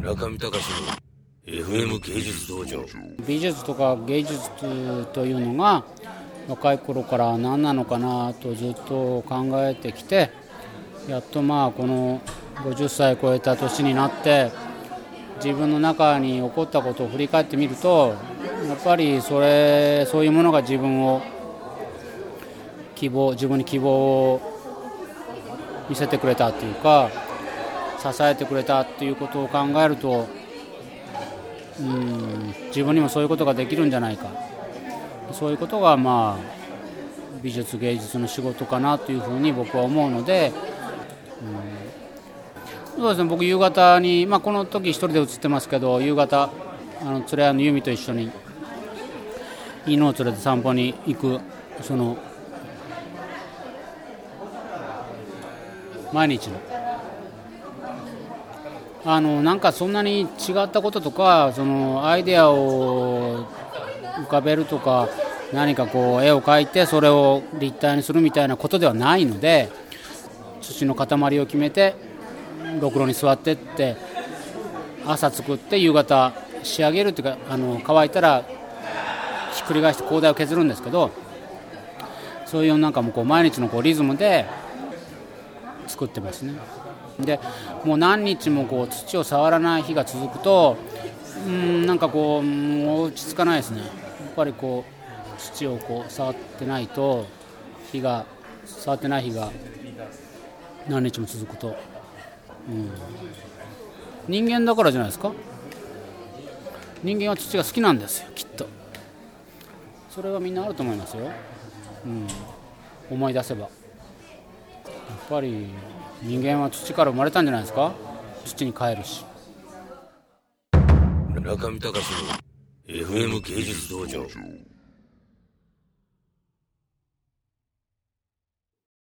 村上隆の FM 芸術道場。美術とか芸術というのが若い頃から何なのかなとずっと考えてきてやっとまあこの50歳超えた年になって自分の中に起こったことを振り返ってみるとやっぱりそれそういうものが自分を希望自分に希望を見せてくれたというか支えてくれたということを考えるとうん自分にもそういうことができるんじゃないか。そういうことがまあ美術芸術の仕事かなというふうに僕は思うので、うん、そうですね。僕夕方に、まあ、この時一人で写ってますけど夕方あの連れ合いの由美と一緒に犬を連れて散歩に行くその毎日のあのなんかそんなに違ったこととかそのアイデアを浮かべるとか何かこう絵を描いてそれを立体にするみたいなことではないので土の塊を決めてろくろに座ってって朝作って夕方仕上げるっていうかあの乾いたらひっくり返して広大を削るんですけどそういうなんかもうこう毎日のこうリズムで作ってますね。でもう何日もこう土を触らない日が続くとうんなんかこう落ち着かないですね。やっぱりこう土をこう触ってないと日が触ってない日が何日も続くと、うん、人間だからじゃないですか？人間は土が好きなんですよきっと。それはみんなあると思いますよ、うん、思い出せば。やっぱり人間は土から生まれたんじゃないですか？土に帰るし。中見隆の FM 芸術道場。